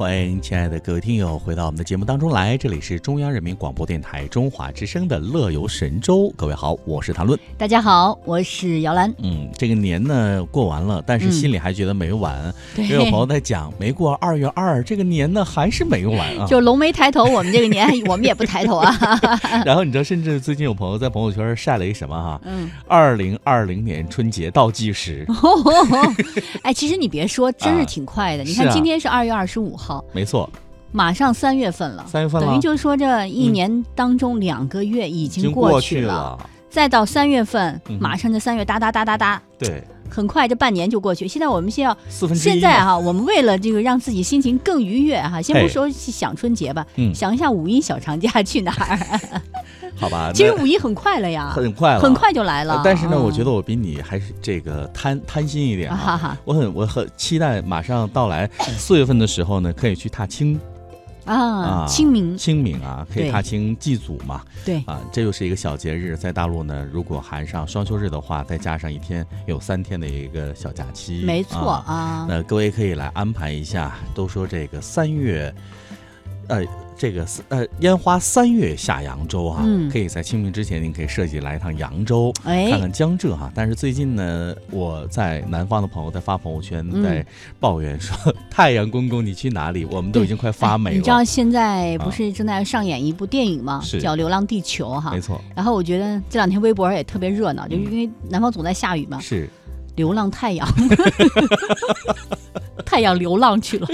欢迎亲爱的各位听友回到我们的节目当中来，这里是中央人民广播电台中华之声的乐游神州。各位好，我是谭论。大家好，我是姚兰。嗯，这个年呢过完了，但是心里还觉得没完，因为有朋友在讲，没过二月二，这个年呢还是没完啊。就龙没抬头，我们这个年 我们也不抬头啊。然后你知道，甚至最近有朋友在朋友圈晒了一什么哈？嗯，二零二零年春节倒计时。哎，其实你别说，真是挺快的。你看今天是二月二十五号。没错，马上三月份了，三月份等于就是说这一年当中两个月已经过去了，再到三月份，马上这三月哒哒哒哒哒，对，很快这半年就过去。现在我们先要四分现在哈，我们为了这个让自己心情更愉悦哈，先不说想春节吧，想一。下五一小长假去哪儿。好吧，其实五一很快了呀，很快了，很快就来了。但是呢，我觉得我比你还是这个贪贪心一点啊。我很我很期待马上到来四月份的时候呢，可以去踏青啊，清明清明啊，可以踏青祭祖嘛。对啊，这又是一个小节日，在大陆呢，如果含上双休日的话，再加上一天，有三天的一个小假期。没错啊，那各位可以来安排一下。都说这个三月，呃。这个呃，烟花三月下扬州哈，可以在清明之前，您可以设计来一趟扬州，看看江浙哈。但是最近呢，我在南方的朋友在发朋友圈，在抱怨说：“太阳公公，你去哪里？我们都已经快发霉了。”你知道现在不是正在上演一部电影吗？叫《流浪地球》哈。没错。然后我觉得这两天微博上也特别热闹，就是因为南方总在下雨嘛。是。流浪太阳，太阳流浪去了。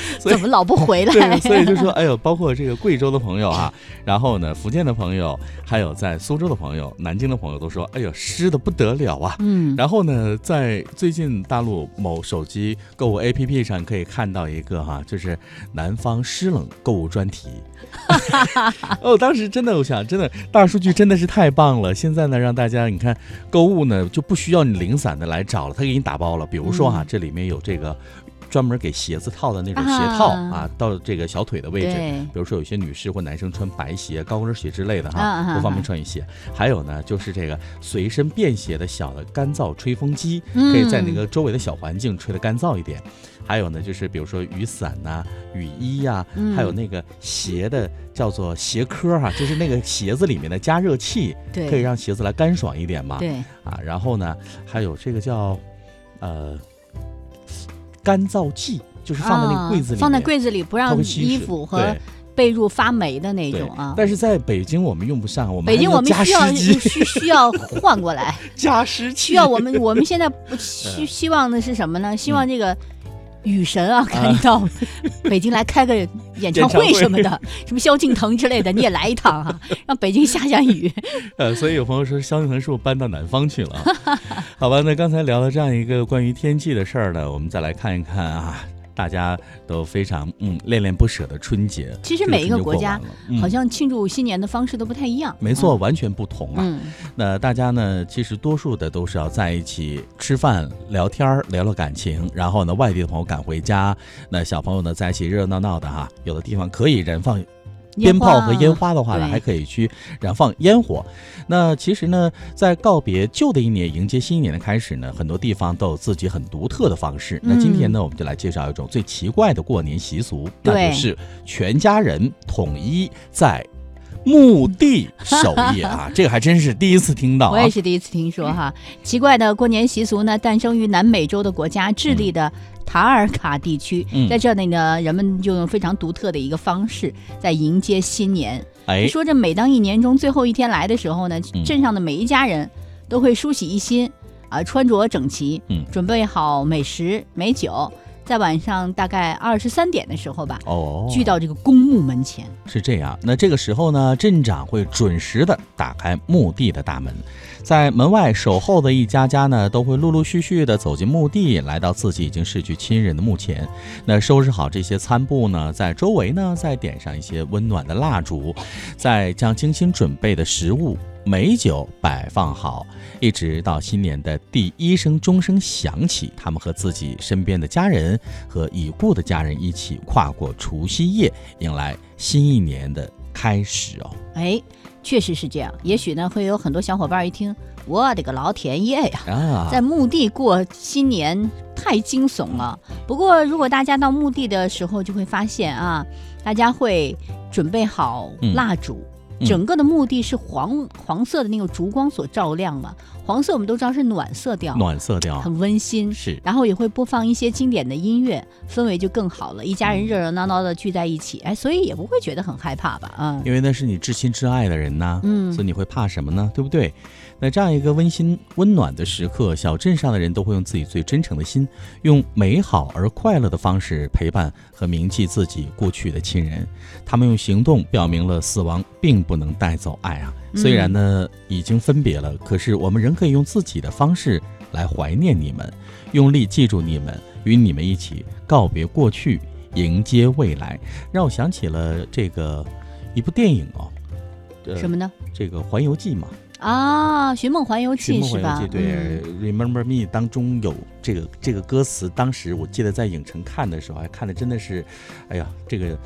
怎么老不回来？所以就说，哎呦，包括这个贵州的朋友啊，然后呢，福建的朋友，还有在苏州的朋友、南京的朋友都说，哎呦，湿的不得了啊。嗯。然后呢，在最近大陆某手机购物 APP 上可以看到一个哈，就是南方湿冷购物专题。哦，当时真的，我想，真的大数据真的是太棒了。现在呢，让大家你看购物呢就不需要你零散的来找了，他给你打包了。比如说哈，这里面有这个。专门给鞋子套的那种鞋套啊，到这个小腿的位置。比如说有些女士或男生穿白鞋、高跟鞋之类的哈，不方便穿雨鞋。还有呢，就是这个随身便携的小的干燥吹风机，可以在那个周围的小环境吹得干燥一点。还有呢，就是比如说雨伞呐、雨衣呀，还有那个鞋的叫做鞋壳哈，就是那个鞋子里面的加热器，可以让鞋子来干爽一点嘛。对啊，然后呢，还有这个叫呃。干燥剂就是放在那个柜子里，放在柜子里不让衣服和被褥发霉的那种啊。但是在北京我们用不上，我们北京我们需要 需需要换过来 加湿器。需要我们我们现在不 希希望的是什么呢？希望这个。雨神啊，赶紧到 北京来开个演唱会什么的，什么萧敬腾之类的，你也来一趟哈，让北京下下雨。呃，所以有朋友说萧敬腾是不是搬到南方去了？好吧，那刚才聊了这样一个关于天气的事儿呢，我们再来看一看啊。大家都非常嗯恋恋不舍的春节，其实每一个国家好像庆祝新年的方式都不太一样。没错，完全不同啊。那大家呢，其实多数的都是要在一起吃饭、聊天、聊聊感情，然后呢，外地的朋友赶回家，那小朋友呢在一起热热闹闹的哈。有的地方可以燃放。鞭炮和烟花的话呢，还可以去燃放烟火。那其实呢，在告别旧的一年，迎接新一年的开始呢，很多地方都有自己很独特的方式。那今天呢，我们就来介绍一种最奇怪的过年习俗，那就是全家人统一在。墓地守夜啊，这个还真是第一次听到。我也是第一次听说哈，奇怪的过年习俗呢，诞生于南美洲的国家智利的塔尔卡地区，在这里呢，人们就用非常独特的一个方式在迎接新年。哎，说这每当一年中最后一天来的时候呢，镇上的每一家人都会梳洗一新啊，穿着整齐，嗯，准备好美食美酒。在晚上大概二十三点的时候吧，哦，聚到这个公墓门前。是这样，那这个时候呢，镇长会准时的打开墓地的大门，在门外守候的一家家呢，都会陆陆续续的走进墓地，来到自己已经逝去亲人的墓前。那收拾好这些餐布呢，在周围呢，再点上一些温暖的蜡烛，再将精心准备的食物。美酒摆放好，一直到新年的第一声钟声响起，他们和自己身边的家人和已故的家人一起跨过除夕夜，迎来新一年的开始哦。哎，确实是这样。也许呢，会有很多小伙伴一听，我的个老天爷呀，在墓地过新年太惊悚了。不过，如果大家到墓地的时候，就会发现啊，大家会准备好蜡烛。整个的墓地是黄黄色的那个烛光所照亮嘛，黄色我们都知道是暖色调，暖色调很温馨，是。然后也会播放一些经典的音乐，氛围就更好了，一家人热热闹闹的聚在一起，哎，所以也不会觉得很害怕吧？啊，因为那是你至亲至爱的人呐，嗯，所以你会怕什么呢？对不对？那这样一个温馨温暖的时刻，小镇上的人都会用自己最真诚的心，用美好而快乐的方式陪伴和铭记自己过去的亲人。他们用行动表明了死亡并不能带走爱啊！虽然呢已经分别了，可是我们仍可以用自己的方式来怀念你们，用力记住你们，与你们一起告别过去，迎接未来。让我想起了这个一部电影哦，什么呢？这个《环游记》嘛。啊，《寻梦环游记》是吧？对，Remember Me 当中有这个这个歌词，当时我记得在影城看的时候，还看的真的是，哎呀，这个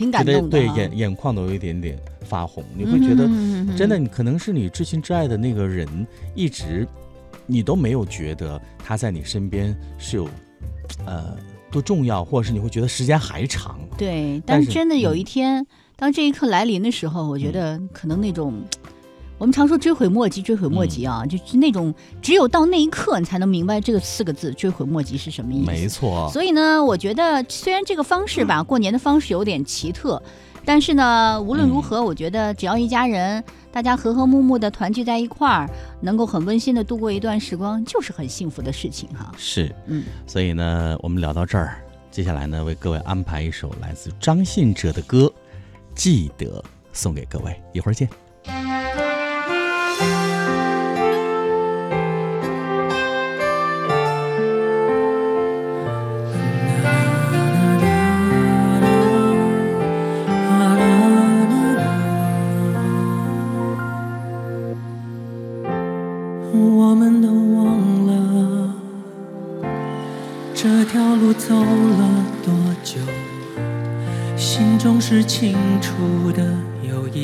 挺感动的，对，眼眼眶都有一点点发红。你会觉得，真的，你可能是你至亲至爱的那个人，一直你都没有觉得他在你身边是有呃多重要，或者是你会觉得时间还长。对，但是真的有一天，当这一刻来临的时候，我觉得可能那种。我们常说追悔莫及，追悔莫及啊，就是那种只有到那一刻，你才能明白这个四个字“追悔莫及”是什么意思。没错。所以呢，我觉得虽然这个方式吧，过年的方式有点奇特，但是呢，无论如何，我觉得只要一家人大家和和睦睦的团聚在一块儿，能够很温馨的度过一段时光，就是很幸福的事情哈。是，嗯。所以呢，我们聊到这儿，接下来呢，为各位安排一首来自张信哲的歌，《记得》，送给各位，一会儿见。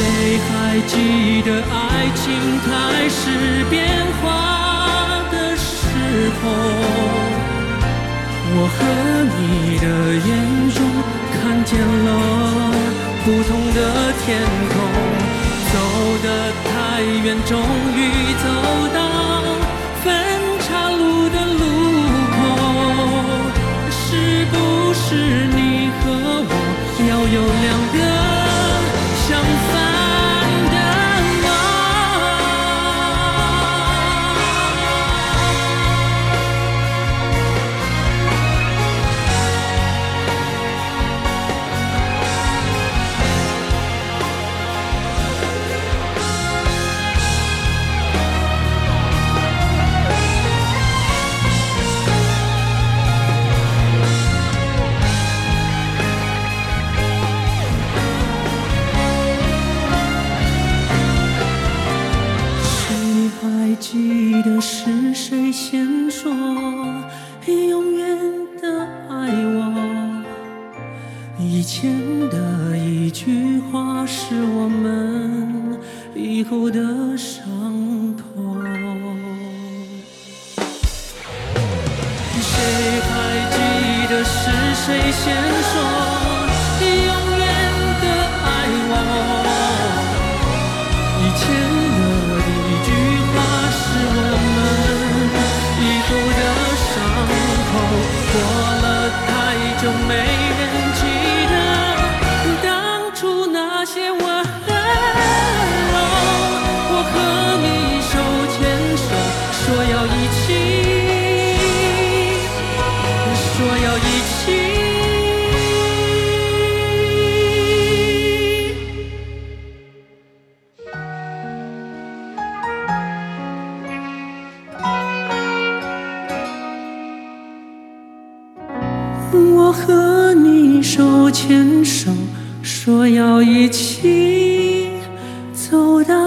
谁还记得爱情开始变化的时候？我和你的眼中看见了不同的天空。走得太远，终于走以前的一句话是我们以后的伤痛。谁还记得是谁先说永远的爱？我以前一起走到